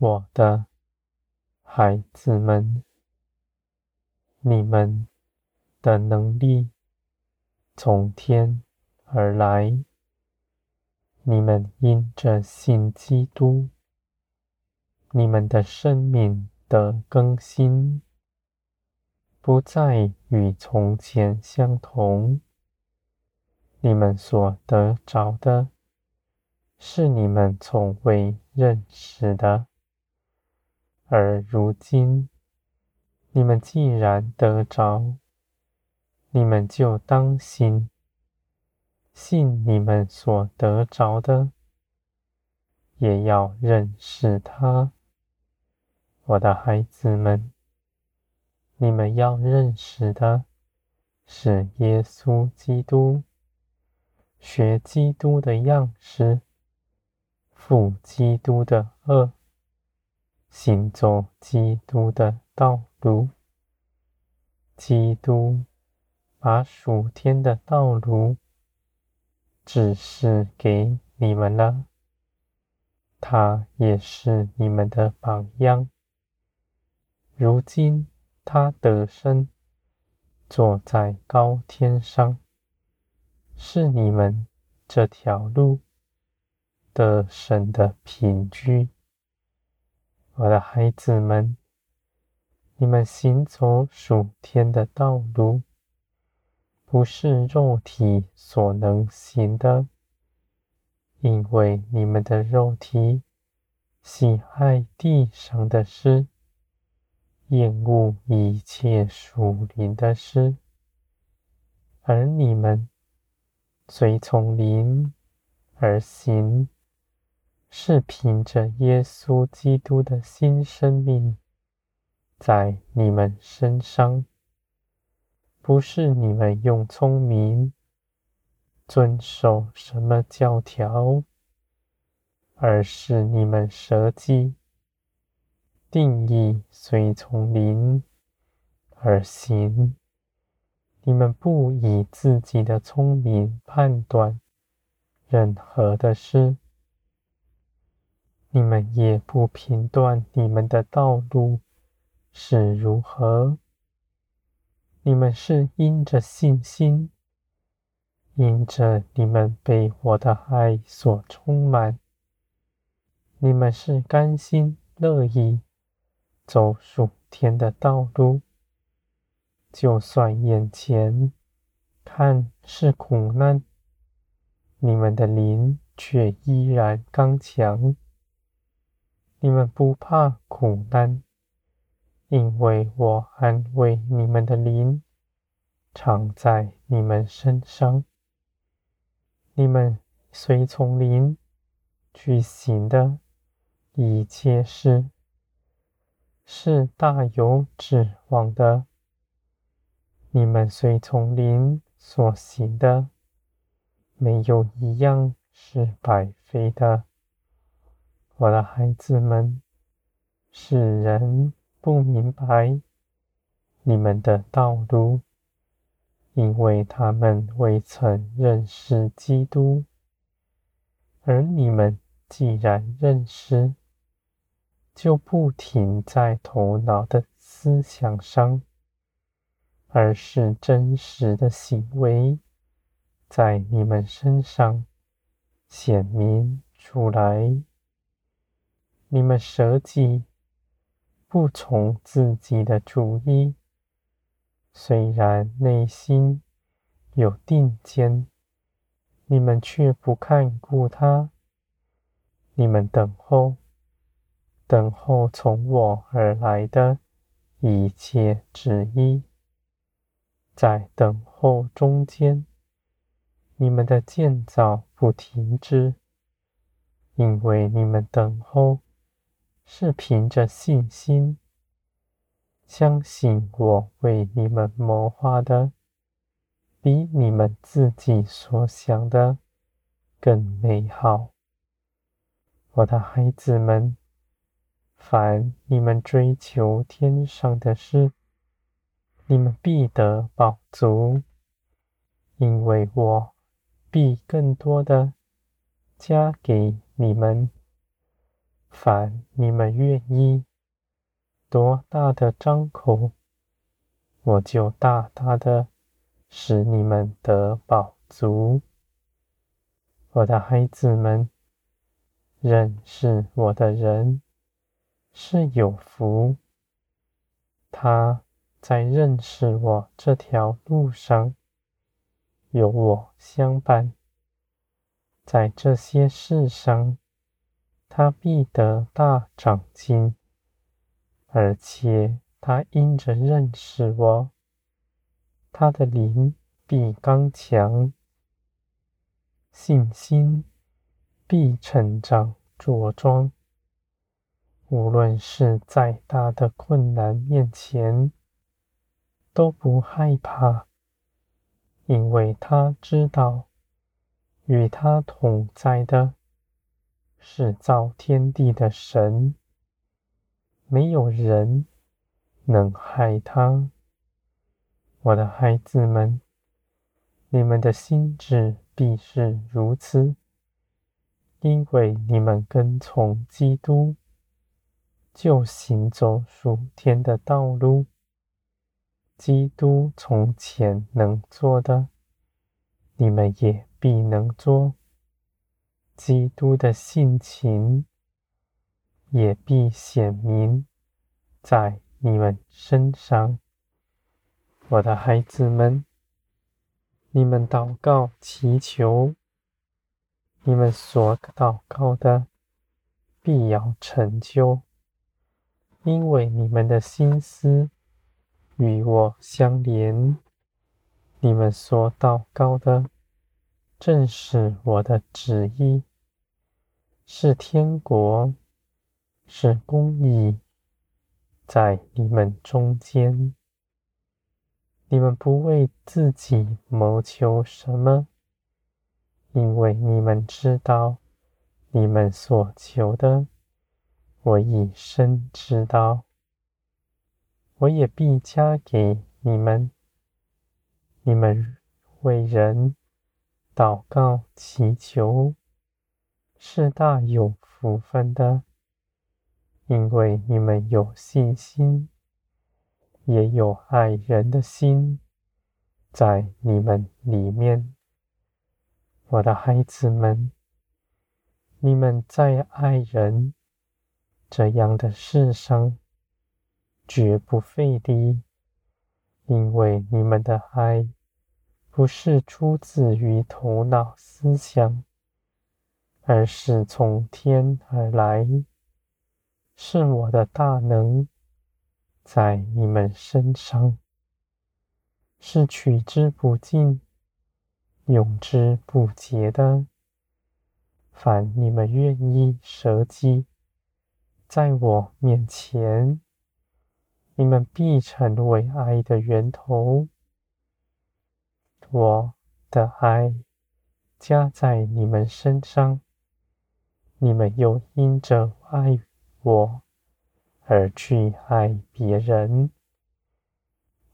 我的孩子们，你们的能力从天而来，你们因着信基督，你们的生命的更新，不再与从前相同。你们所得着的，是你们从未认识的。而如今，你们既然得着，你们就当心，信你们所得着的，也要认识他。我的孩子们，你们要认识的是耶稣基督，学基督的样式，负基督的轭。行走基督的道路，基督把属天的道路指示给你们了，他也是你们的榜样。如今他得胜，坐在高天上，是你们这条路的神的凭据。我的孩子们，你们行走属天的道路，不是肉体所能行的，因为你们的肉体喜爱地上的事，厌恶一切属灵的事，而你们随从灵而行。是凭着耶稣基督的新生命在你们身上，不是你们用聪明遵守什么教条，而是你们舍己，定义随从灵而行。你们不以自己的聪明判断任何的事。你们也不评断你们的道路是如何，你们是因着信心，因着你们被我的爱所充满，你们是甘心乐意走属天的道路，就算眼前看是苦难，你们的灵却依然刚强。你们不怕苦难，因为我安慰你们的灵，常在你们身上。你们随从灵去行的一切事，是大有指望的。你们随从灵所行的，没有一样是白费的。我的孩子们，世人不明白你们的道路，因为他们未曾认识基督。而你们既然认识，就不停在头脑的思想上，而是真实的行为在你们身上显明出来。你们舍己，不从自己的主意，虽然内心有定见，你们却不看顾他。你们等候，等候从我而来的一切旨意，在等候中间，你们的建造不停止，因为你们等候。是凭着信心，相信我为你们谋划的，比你们自己所想的更美好。我的孩子们，凡你们追求天上的事，你们必得饱足，因为我必更多的加给你们。凡你们愿意多大的张口，我就大大的使你们得饱足。我的孩子们，认识我的人是有福。他在认识我这条路上，有我相伴，在这些事上，他必得大长进，而且他因着认识我，他的灵必刚强，信心必成长茁壮。无论是再大的困难面前，都不害怕，因为他知道，与他同在的是造天地的神，没有人能害他。我的孩子们，你们的心志必是如此，因为你们跟从基督。就行走属天的道路。基督从前能做的，你们也必能做；基督的性情也必显明在你们身上。我的孩子们，你们祷告祈求，你们所祷告的必要成就。因为你们的心思与我相连，你们所祷告的正是我的旨意，是天国，是公义，在你们中间。你们不为自己谋求什么，因为你们知道，你们所求的。我已深知道，我也必加给你们。你们为人祷告祈求，是大有福分的，因为你们有信心，也有爱人的心在你们里面。我的孩子们，你们在爱人。这样的事上，绝不费力，因为你们的爱不是出自于头脑思想，而是从天而来，是我的大能在你们身上，是取之不尽、用之不竭的。凡你们愿意舍己。在我面前，你们必成为爱的源头。我的爱加在你们身上，你们又因着爱我而去爱别人。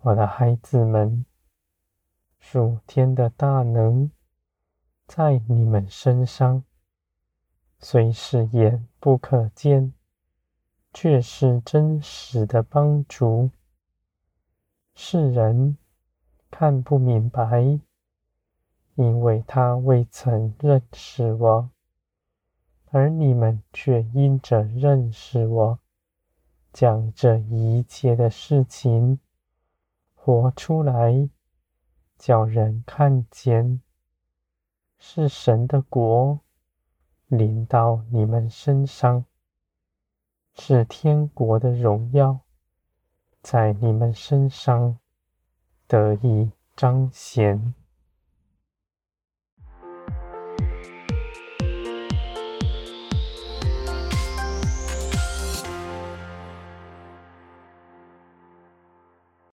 我的孩子们，属天的大能在你们身上，虽是眼不可见。却是真实的帮助，世人看不明白，因为他未曾认识我，而你们却因着认识我，将这一切的事情活出来，叫人看见，是神的国临到你们身上。是天国的荣耀在你们身上得以彰显。